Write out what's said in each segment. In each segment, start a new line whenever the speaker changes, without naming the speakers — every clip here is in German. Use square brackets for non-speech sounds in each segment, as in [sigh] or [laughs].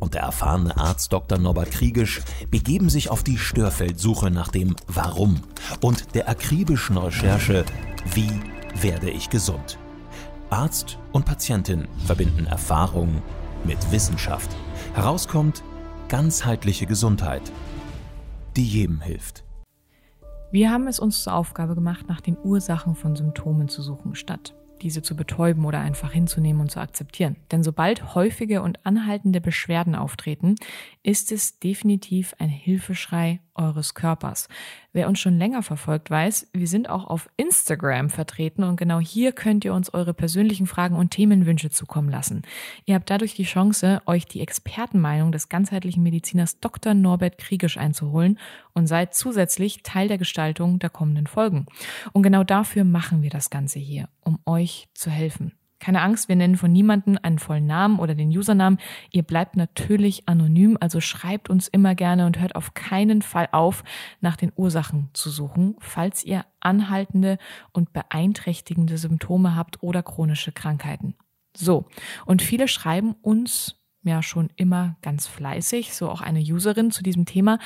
und der erfahrene Arzt Dr. Norbert Kriegisch begeben sich auf die Störfeldsuche nach dem Warum und der akribischen Recherche Wie werde ich gesund? Arzt und Patientin verbinden Erfahrung mit Wissenschaft. Herauskommt ganzheitliche Gesundheit, die jedem hilft.
Wir haben es uns zur Aufgabe gemacht, nach den Ursachen von Symptomen zu suchen, statt diese zu betäuben oder einfach hinzunehmen und zu akzeptieren. Denn sobald häufige und anhaltende Beschwerden auftreten, ist es definitiv ein Hilfeschrei eures Körpers. Wer uns schon länger verfolgt, weiß, wir sind auch auf Instagram vertreten und genau hier könnt ihr uns eure persönlichen Fragen und Themenwünsche zukommen lassen. Ihr habt dadurch die Chance, euch die Expertenmeinung des ganzheitlichen Mediziners Dr. Norbert Kriegisch einzuholen und seid zusätzlich Teil der Gestaltung der kommenden Folgen. Und genau dafür machen wir das Ganze hier, um euch zu helfen. Keine Angst, wir nennen von niemandem einen vollen Namen oder den Usernamen. Ihr bleibt natürlich anonym, also schreibt uns immer gerne und hört auf keinen Fall auf, nach den Ursachen zu suchen, falls ihr anhaltende und beeinträchtigende Symptome habt oder chronische Krankheiten. So, und viele schreiben uns ja schon immer ganz fleißig, so auch eine Userin zu diesem Thema,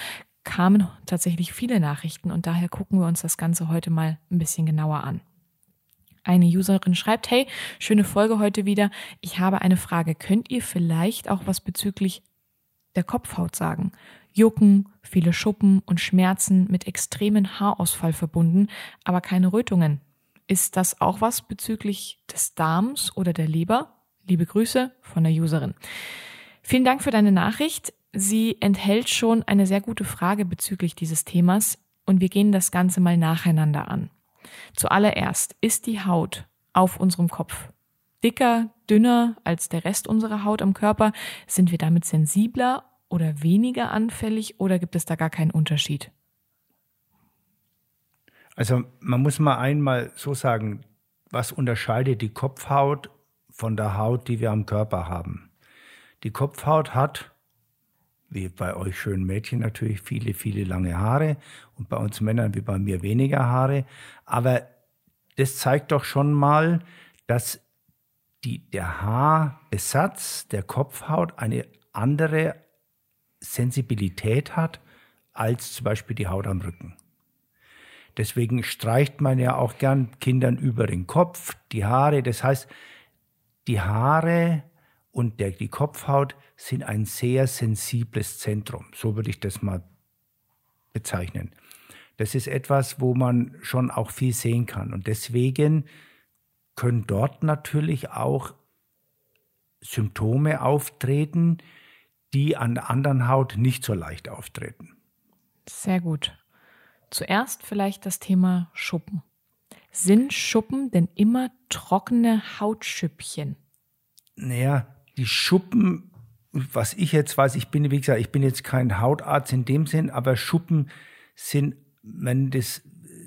kamen tatsächlich viele Nachrichten und daher gucken wir uns das Ganze heute mal ein bisschen genauer an. Eine Userin schreibt, hey, schöne Folge heute wieder. Ich habe eine Frage. Könnt ihr vielleicht auch was bezüglich der Kopfhaut sagen? Jucken, viele Schuppen und Schmerzen mit extremen Haarausfall verbunden, aber keine Rötungen. Ist das auch was bezüglich des Darms oder der Leber? Liebe Grüße von der Userin. Vielen Dank für deine Nachricht. Sie enthält schon eine sehr gute Frage bezüglich dieses Themas und wir gehen das Ganze mal nacheinander an. Zuallererst ist die Haut auf unserem Kopf dicker, dünner als der Rest unserer Haut am Körper. Sind wir damit sensibler oder weniger anfällig oder gibt es da gar keinen Unterschied?
Also man muss mal einmal so sagen, was unterscheidet die Kopfhaut von der Haut, die wir am Körper haben? Die Kopfhaut hat wie bei euch schönen Mädchen natürlich viele, viele lange Haare und bei uns Männern wie bei mir weniger Haare. Aber das zeigt doch schon mal, dass die, der Haarbesatz der Kopfhaut eine andere Sensibilität hat als zum Beispiel die Haut am Rücken. Deswegen streicht man ja auch gern Kindern über den Kopf, die Haare. Das heißt, die Haare und der, die Kopfhaut sind ein sehr sensibles Zentrum. So würde ich das mal bezeichnen. Das ist etwas, wo man schon auch viel sehen kann. Und deswegen können dort natürlich auch Symptome auftreten, die an der anderen Haut nicht so leicht auftreten.
Sehr gut. Zuerst vielleicht das Thema Schuppen. Sind Schuppen denn immer trockene Hautschüppchen?
Naja, die Schuppen, was ich jetzt weiß, ich bin, wie gesagt, ich bin jetzt kein Hautarzt in dem Sinn, aber Schuppen sind, wenn das,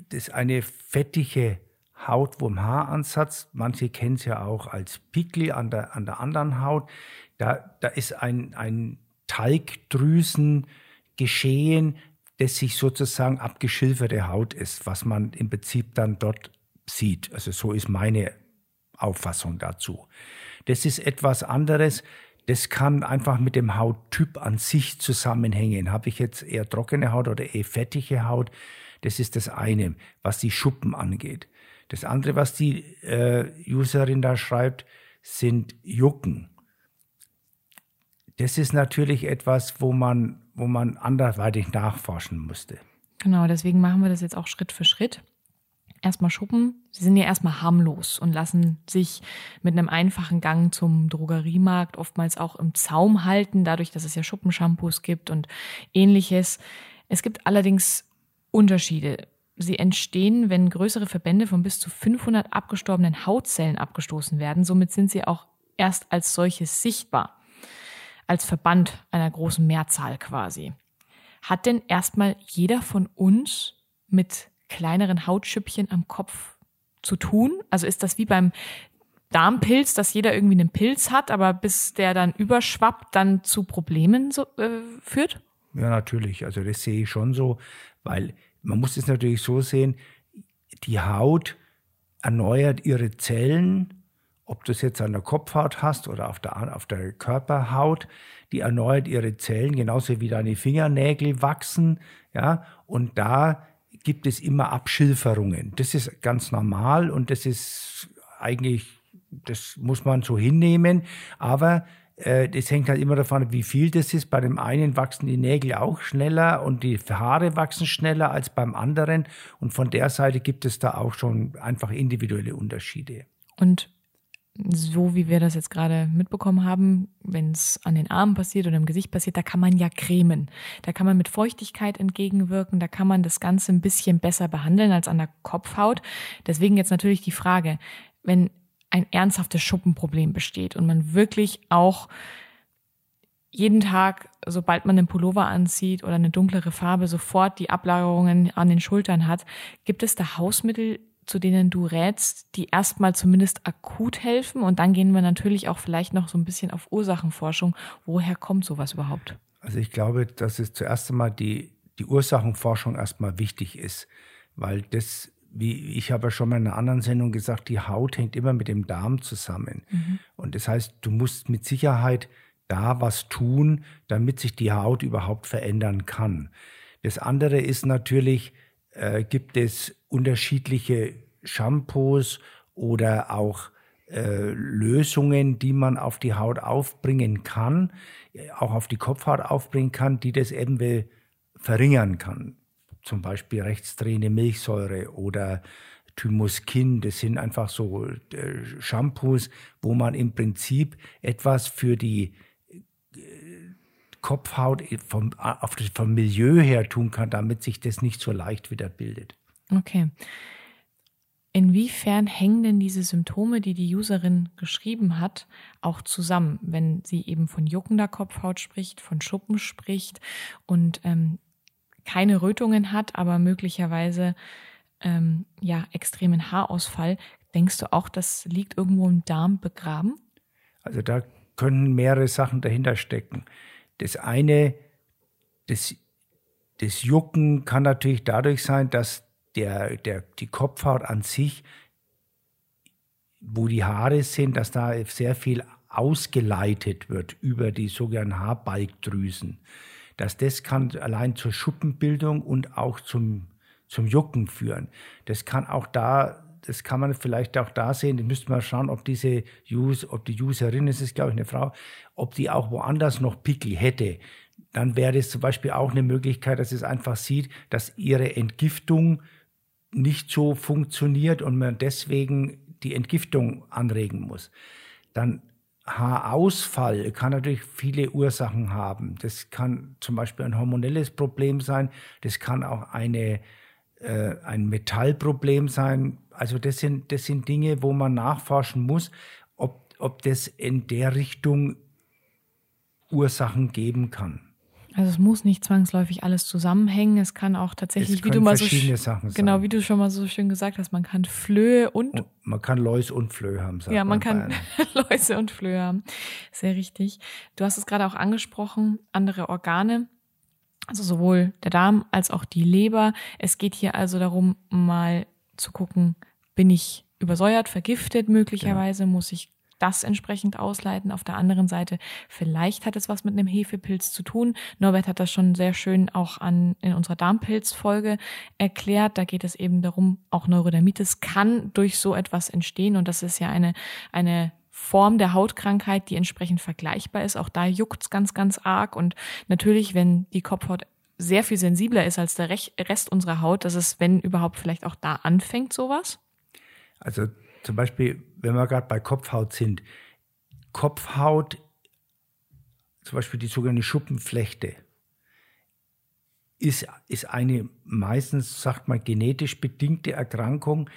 das eine fettige Haut vom Haaransatz, manche kennen es ja auch als Pickel an der, an der anderen Haut, da, da ist ein, ein Talgdrüsen geschehen, das sich sozusagen abgeschilferte Haut ist, was man im Prinzip dann dort sieht. Also so ist meine Auffassung dazu. Das ist etwas anderes. Das kann einfach mit dem Hauttyp an sich zusammenhängen. Habe ich jetzt eher trockene Haut oder eher fettige Haut? Das ist das eine, was die Schuppen angeht. Das andere, was die äh, Userin da schreibt, sind Jucken. Das ist natürlich etwas, wo man, wo man anderweitig nachforschen musste.
Genau, deswegen machen wir das jetzt auch Schritt für Schritt erstmal Schuppen. Sie sind ja erstmal harmlos und lassen sich mit einem einfachen Gang zum Drogeriemarkt oftmals auch im Zaum halten, dadurch, dass es ja Schuppenshampoos gibt und ähnliches. Es gibt allerdings Unterschiede. Sie entstehen, wenn größere Verbände von bis zu 500 abgestorbenen Hautzellen abgestoßen werden. Somit sind sie auch erst als solches sichtbar. Als Verband einer großen Mehrzahl quasi. Hat denn erstmal jeder von uns mit kleineren Hautschüppchen am Kopf zu tun? Also ist das wie beim Darmpilz, dass jeder irgendwie einen Pilz hat, aber bis der dann überschwappt, dann zu Problemen so, äh, führt?
Ja, natürlich. Also das sehe ich schon so, weil man muss es natürlich so sehen, die Haut erneuert ihre Zellen, ob du es jetzt an der Kopfhaut hast oder auf der, auf der Körperhaut, die erneuert ihre Zellen, genauso wie deine Fingernägel wachsen, ja, und da gibt es immer Abschilferungen. Das ist ganz normal und das ist eigentlich, das muss man so hinnehmen, aber äh, das hängt halt immer davon ab, wie viel das ist. Bei dem einen wachsen die Nägel auch schneller und die Haare wachsen schneller als beim anderen. Und von der Seite gibt es da auch schon einfach individuelle Unterschiede.
Und so wie wir das jetzt gerade mitbekommen haben, wenn es an den Armen passiert oder im Gesicht passiert, da kann man ja cremen. Da kann man mit Feuchtigkeit entgegenwirken, da kann man das Ganze ein bisschen besser behandeln als an der Kopfhaut. Deswegen jetzt natürlich die Frage, wenn ein ernsthaftes Schuppenproblem besteht und man wirklich auch jeden Tag, sobald man einen Pullover anzieht oder eine dunklere Farbe, sofort die Ablagerungen an den Schultern hat, gibt es da Hausmittel, zu denen du rätst, die erstmal zumindest akut helfen? Und dann gehen wir natürlich auch vielleicht noch so ein bisschen auf Ursachenforschung. Woher kommt sowas überhaupt?
Also ich glaube, dass es zuerst einmal die, die Ursachenforschung erstmal wichtig ist, weil das, wie ich habe ja schon mal in einer anderen Sendung gesagt, die Haut hängt immer mit dem Darm zusammen. Mhm. Und das heißt, du musst mit Sicherheit da was tun, damit sich die Haut überhaupt verändern kann. Das andere ist natürlich, äh, gibt es unterschiedliche Shampoos oder auch äh, Lösungen, die man auf die Haut aufbringen kann, auch auf die Kopfhaut aufbringen kann, die das eben verringern kann. Zum Beispiel rechtsdrehende Milchsäure oder Thymuskin. Das sind einfach so äh, Shampoos, wo man im Prinzip etwas für die Kopfhaut vom, auf vom Milieu her tun kann, damit sich das nicht so leicht wieder bildet.
Okay. Inwiefern hängen denn diese Symptome, die die Userin geschrieben hat, auch zusammen, wenn sie eben von juckender Kopfhaut spricht, von Schuppen spricht und ähm, keine Rötungen hat, aber möglicherweise ähm, ja extremen Haarausfall? Denkst du auch, das liegt irgendwo im Darm begraben?
Also da können mehrere Sachen dahinter stecken. Das eine, das, das Jucken kann natürlich dadurch sein, dass der, der, die Kopfhaut an sich, wo die Haare sind, dass da sehr viel ausgeleitet wird über die sogenannten Haarbalgdrüsen. Dass das kann allein zur Schuppenbildung und auch zum, zum Jucken führen. Das kann auch da das kann man vielleicht auch da sehen, da müsste man schauen, ob diese Use, ob die Userin, es ist glaube ich eine Frau, ob die auch woanders noch Pickel hätte. Dann wäre es zum Beispiel auch eine Möglichkeit, dass es einfach sieht, dass ihre Entgiftung nicht so funktioniert und man deswegen die Entgiftung anregen muss. Dann Haarausfall kann natürlich viele Ursachen haben. Das kann zum Beispiel ein hormonelles Problem sein. Das kann auch eine, äh, ein Metallproblem sein. Also das sind, das sind Dinge, wo man nachforschen muss, ob, ob das in der Richtung Ursachen geben kann.
Also es muss nicht zwangsläufig alles zusammenhängen. Es kann auch tatsächlich, wie du mal so
Sachen
genau, wie du schon mal so schön gesagt hast, man kann Flöhe und, und
man kann Läuse und Flöhe haben.
Ja, man kann [laughs] Läuse und Flöhe haben. Sehr richtig. Du hast es gerade auch angesprochen, andere Organe, also sowohl der Darm als auch die Leber. Es geht hier also darum, mal zu gucken, bin ich übersäuert, vergiftet möglicherweise, ja. muss ich das entsprechend ausleiten. Auf der anderen Seite, vielleicht hat es was mit einem Hefepilz zu tun. Norbert hat das schon sehr schön auch an, in unserer Darmpilzfolge erklärt. Da geht es eben darum, auch Neurodermitis kann durch so etwas entstehen. Und das ist ja eine, eine Form der Hautkrankheit, die entsprechend vergleichbar ist. Auch da juckt's ganz, ganz arg. Und natürlich, wenn die Kopfhaut sehr viel sensibler ist als der Rest unserer Haut, dass es, wenn überhaupt, vielleicht auch da anfängt, sowas?
Also zum Beispiel, wenn wir gerade bei Kopfhaut sind, Kopfhaut, zum Beispiel die sogenannte Schuppenflechte, ist, ist eine meistens, sagt man, genetisch bedingte Erkrankung,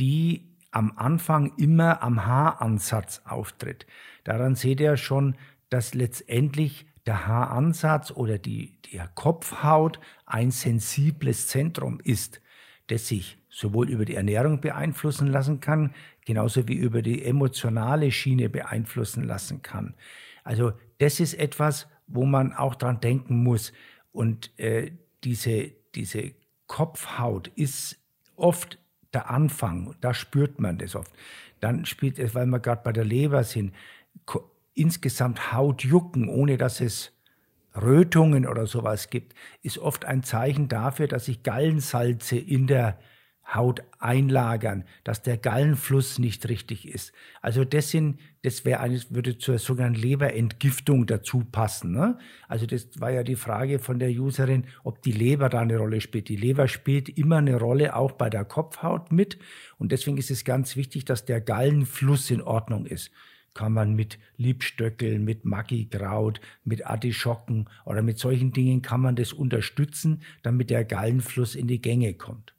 die am Anfang immer am Haaransatz auftritt. Daran seht ihr schon, dass letztendlich der Haaransatz oder die, die Kopfhaut ein sensibles Zentrum ist. das sich sowohl über die Ernährung beeinflussen lassen kann, genauso wie über die emotionale Schiene beeinflussen lassen kann. Also das ist etwas, wo man auch dran denken muss. Und äh, diese, diese Kopfhaut ist oft der Anfang, da spürt man das oft. Dann spielt es, weil wir gerade bei der Leber sind, insgesamt Hautjucken, ohne dass es Rötungen oder sowas gibt, ist oft ein Zeichen dafür, dass sich Gallensalze in der Haut einlagern, dass der Gallenfluss nicht richtig ist. Also das sind, das wäre eines, würde zur sogenannten Leberentgiftung dazu passen. Ne? Also das war ja die Frage von der Userin, ob die Leber da eine Rolle spielt. Die Leber spielt immer eine Rolle auch bei der Kopfhaut mit. Und deswegen ist es ganz wichtig, dass der Gallenfluss in Ordnung ist kann man mit Liebstöckeln, mit Maggikraut, mit Artischocken oder mit solchen Dingen kann man das unterstützen, damit der Gallenfluss in die Gänge kommt.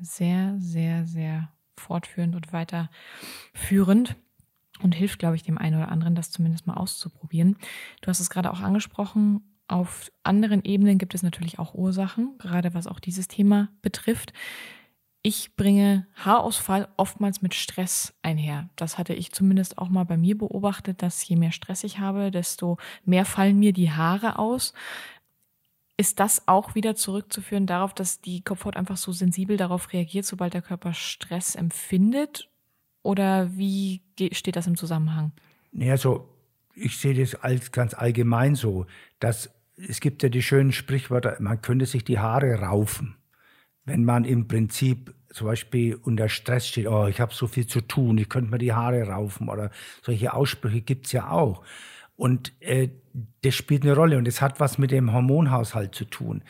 Sehr, sehr, sehr fortführend und weiterführend und hilft, glaube ich, dem einen oder anderen, das zumindest mal auszuprobieren. Du hast es gerade auch angesprochen. Auf anderen Ebenen gibt es natürlich auch Ursachen, gerade was auch dieses Thema betrifft. Ich bringe Haarausfall oftmals mit Stress einher. Das hatte ich zumindest auch mal bei mir beobachtet, dass je mehr Stress ich habe, desto mehr fallen mir die Haare aus. Ist das auch wieder zurückzuführen darauf, dass die Kopfhaut einfach so sensibel darauf reagiert, sobald der Körper Stress empfindet? Oder wie steht das im Zusammenhang?
Ja, so, ich sehe das als ganz allgemein so, dass es gibt ja die schönen Sprichwörter, man könnte sich die Haare raufen wenn man im Prinzip zum Beispiel unter Stress steht, oh, ich habe so viel zu tun, ich könnte mir die Haare raufen oder solche Aussprüche gibt's ja auch. Und äh, das spielt eine Rolle und es hat was mit dem Hormonhaushalt zu tun.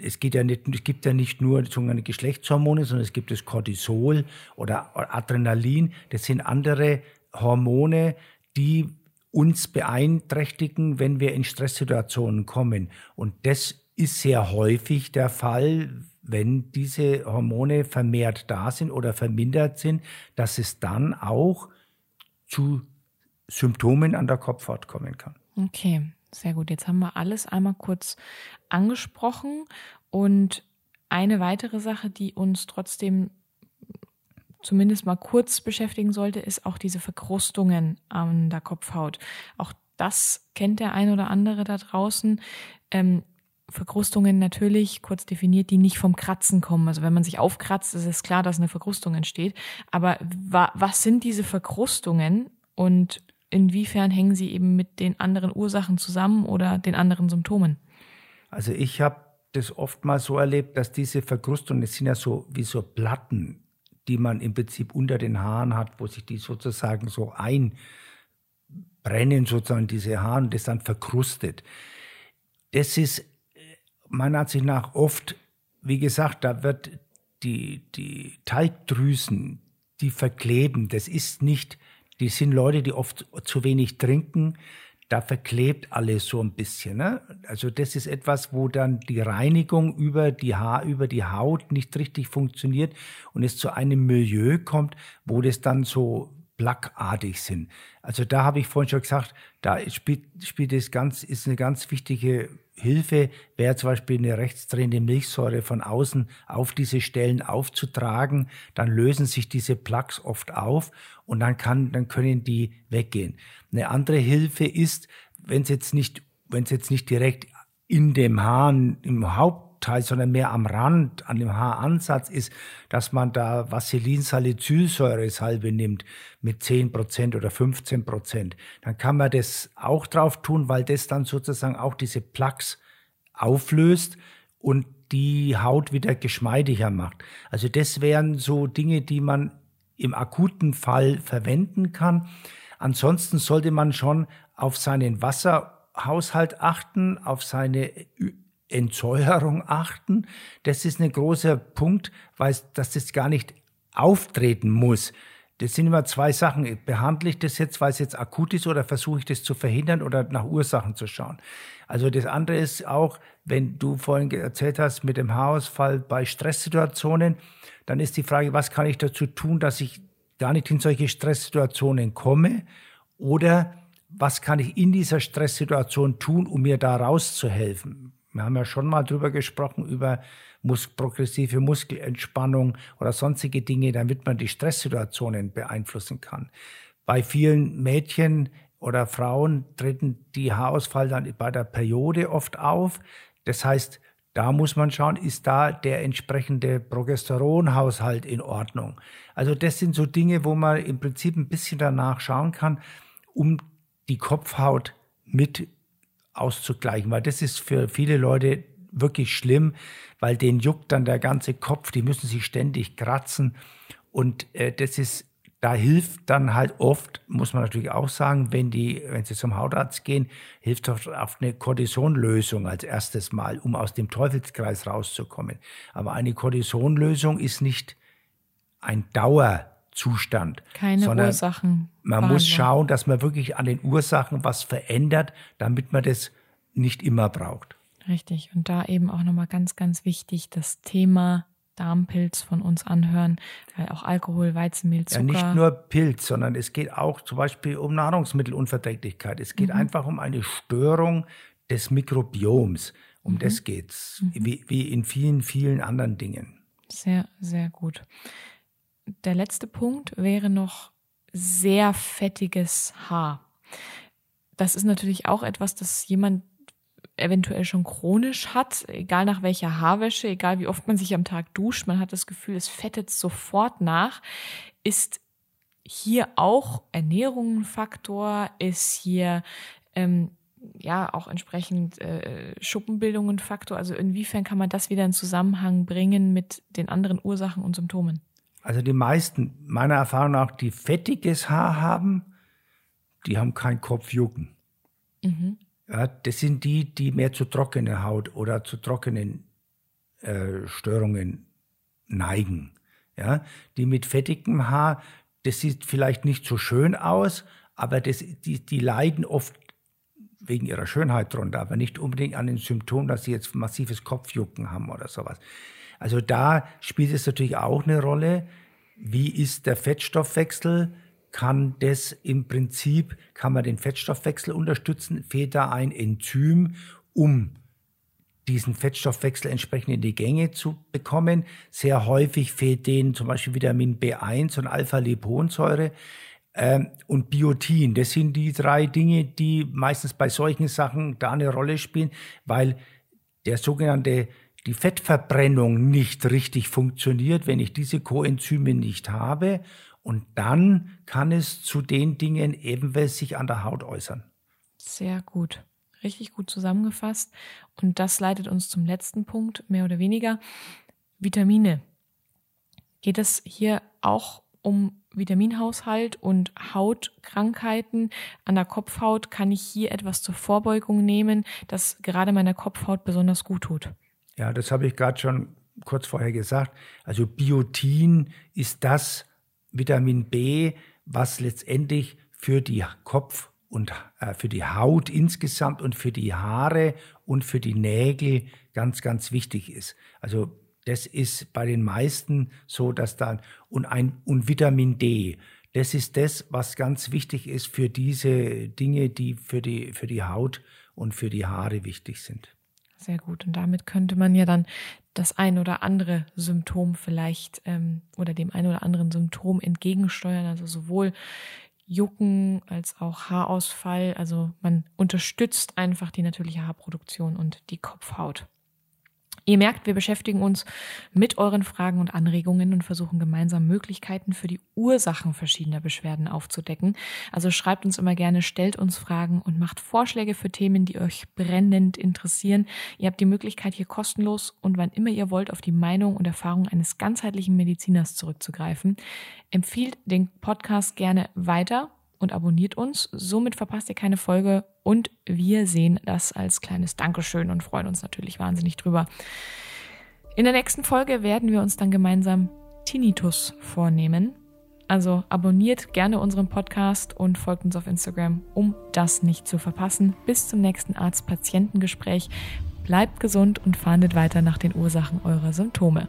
Es, geht ja nicht, es gibt ja nicht nur sogenannte Geschlechtshormone, sondern es gibt das Cortisol oder Adrenalin. Das sind andere Hormone, die uns beeinträchtigen, wenn wir in Stresssituationen kommen. Und das ist sehr häufig der Fall, wenn diese Hormone vermehrt da sind oder vermindert sind, dass es dann auch zu Symptomen an der Kopfhaut kommen kann.
Okay, sehr gut. Jetzt haben wir alles einmal kurz angesprochen und eine weitere Sache, die uns trotzdem zumindest mal kurz beschäftigen sollte, ist auch diese Verkrustungen an der Kopfhaut. Auch das kennt der ein oder andere da draußen. Ähm, Verkrustungen natürlich, kurz definiert, die nicht vom Kratzen kommen. Also wenn man sich aufkratzt, ist es klar, dass eine Verkrustung entsteht. Aber wa was sind diese Verkrustungen und inwiefern hängen sie eben mit den anderen Ursachen zusammen oder den anderen Symptomen?
Also ich habe das oftmals so erlebt, dass diese Verkrustungen, das sind ja so wie so Platten, die man im Prinzip unter den Haaren hat, wo sich die sozusagen so einbrennen, sozusagen diese Haare und das dann verkrustet. Das ist meiner Ansicht nach oft, wie gesagt, da wird die, die Talgdrüsen, die verkleben, das ist nicht, die sind Leute, die oft zu wenig trinken, da verklebt alles so ein bisschen. Ne? Also das ist etwas, wo dann die Reinigung über die Haar, über die Haut nicht richtig funktioniert und es zu einem Milieu kommt, wo das dann so plackartig sind. Also da habe ich vorhin schon gesagt, da spielt, spielt es ganz, ist eine ganz wichtige Hilfe wäre zum Beispiel eine rechtsdrehende Milchsäure von außen auf diese Stellen aufzutragen. Dann lösen sich diese Plaques oft auf und dann kann, dann können die weggehen. Eine andere Hilfe ist, wenn es jetzt nicht, wenn es jetzt nicht direkt in dem Hahn im Hauptteil, sondern mehr am Rand, an dem Haaransatz ist, dass man da Vaselinsalicylsäure salbe nimmt mit 10 Prozent oder 15 Prozent. Dann kann man das auch drauf tun, weil das dann sozusagen auch diese Plaques auflöst und die Haut wieder geschmeidiger macht. Also das wären so Dinge, die man im akuten Fall verwenden kann. Ansonsten sollte man schon auf seinen Wasser Haushalt achten, auf seine Entsäuerung achten. Das ist ein großer Punkt, weil dass das gar nicht auftreten muss. Das sind immer zwei Sachen. Behandle ich das jetzt, weil es jetzt akut ist, oder versuche ich das zu verhindern oder nach Ursachen zu schauen? Also das andere ist auch, wenn du vorhin erzählt hast mit dem Haarausfall bei Stresssituationen, dann ist die Frage, was kann ich dazu tun, dass ich gar nicht in solche Stresssituationen komme? Oder was kann ich in dieser Stresssituation tun, um mir da rauszuhelfen? Wir haben ja schon mal drüber gesprochen, über mus progressive Muskelentspannung oder sonstige Dinge, damit man die Stresssituationen beeinflussen kann. Bei vielen Mädchen oder Frauen treten die Haarausfall dann bei der Periode oft auf. Das heißt, da muss man schauen, ist da der entsprechende Progesteronhaushalt in Ordnung. Also das sind so Dinge, wo man im Prinzip ein bisschen danach schauen kann, um die Kopfhaut mit auszugleichen, weil das ist für viele Leute wirklich schlimm, weil denen juckt dann der ganze Kopf, die müssen sich ständig kratzen und äh, das ist da hilft dann halt oft, muss man natürlich auch sagen, wenn die, wenn sie zum Hautarzt gehen, hilft oft eine Kortisonlösung als erstes Mal, um aus dem Teufelskreis rauszukommen. Aber eine Kortisonlösung ist nicht ein Dauerzustand.
Keine
sondern
Ursachen.
Man muss schauen, dass man wirklich an den Ursachen was verändert, damit man das nicht immer braucht.
Richtig. Und da eben auch nochmal ganz, ganz wichtig, das Thema Darmpilz von uns anhören, weil auch Alkohol, Weizenmehl, Zucker.
Ja, nicht nur Pilz, sondern es geht auch zum Beispiel um Nahrungsmittelunverträglichkeit. Es geht mhm. einfach um eine Störung des Mikrobioms. Um mhm. das geht's, mhm. wie, wie in vielen, vielen anderen Dingen.
Sehr, sehr gut. Der letzte Punkt wäre noch sehr fettiges Haar. Das ist natürlich auch etwas, das jemand eventuell schon chronisch hat, egal nach welcher Haarwäsche, egal wie oft man sich am Tag duscht, man hat das Gefühl, es fettet sofort nach, ist hier auch Ernährung ein Faktor, ist hier ähm, ja auch entsprechend äh, Schuppenbildung ein Faktor. Also inwiefern kann man das wieder in Zusammenhang bringen mit den anderen Ursachen und Symptomen?
Also die meisten, meiner Erfahrung nach, die fettiges Haar haben, die haben kein Kopfjucken. Mhm. Ja, das sind die, die mehr zu trockener Haut oder zu trockenen äh, Störungen neigen. Ja, die mit fettigem Haar, das sieht vielleicht nicht so schön aus, aber das, die, die leiden oft wegen ihrer Schönheit drunter, aber nicht unbedingt an den Symptomen, dass sie jetzt massives Kopfjucken haben oder sowas. Also da spielt es natürlich auch eine Rolle, wie ist der Fettstoffwechsel, kann das im Prinzip, kann man den Fettstoffwechsel unterstützen, fehlt da ein Enzym, um diesen Fettstoffwechsel entsprechend in die Gänge zu bekommen. Sehr häufig fehlt denen zum Beispiel Vitamin B1 und Alpha-Liponsäure ähm, und Biotin. Das sind die drei Dinge, die meistens bei solchen Sachen da eine Rolle spielen, weil der sogenannte die Fettverbrennung nicht richtig funktioniert, wenn ich diese Coenzyme nicht habe und dann kann es zu den Dingen ebenfalls sich an der Haut äußern.
Sehr gut. Richtig gut zusammengefasst. Und das leitet uns zum letzten Punkt, mehr oder weniger. Vitamine. Geht es hier auch um Vitaminhaushalt und Hautkrankheiten an der Kopfhaut? Kann ich hier etwas zur Vorbeugung nehmen, das gerade meiner Kopfhaut besonders gut tut?
Ja, das habe ich gerade schon kurz vorher gesagt. Also Biotin ist das, Vitamin B, was letztendlich für die Kopf- und äh, für die Haut insgesamt und für die Haare und für die Nägel ganz, ganz wichtig ist. Also das ist bei den meisten so, dass dann und ein und Vitamin D, das ist das, was ganz wichtig ist für diese Dinge, die für die für die Haut und für die Haare wichtig sind.
Sehr gut. Und damit könnte man ja dann das ein oder andere Symptom vielleicht ähm, oder dem ein oder anderen Symptom entgegensteuern. Also sowohl Jucken als auch Haarausfall. Also man unterstützt einfach die natürliche Haarproduktion und die Kopfhaut. Ihr merkt, wir beschäftigen uns mit euren Fragen und Anregungen und versuchen gemeinsam Möglichkeiten für die Ursachen verschiedener Beschwerden aufzudecken. Also schreibt uns immer gerne, stellt uns Fragen und macht Vorschläge für Themen, die euch brennend interessieren. Ihr habt die Möglichkeit, hier kostenlos und wann immer ihr wollt, auf die Meinung und Erfahrung eines ganzheitlichen Mediziners zurückzugreifen. Empfiehlt den Podcast gerne weiter und abonniert uns. Somit verpasst ihr keine Folge und wir sehen das als kleines Dankeschön und freuen uns natürlich wahnsinnig drüber. In der nächsten Folge werden wir uns dann gemeinsam Tinnitus vornehmen. Also abonniert gerne unseren Podcast und folgt uns auf Instagram, um das nicht zu verpassen. Bis zum nächsten Arzt-Patientengespräch. Bleibt gesund und fahndet weiter nach den Ursachen eurer Symptome.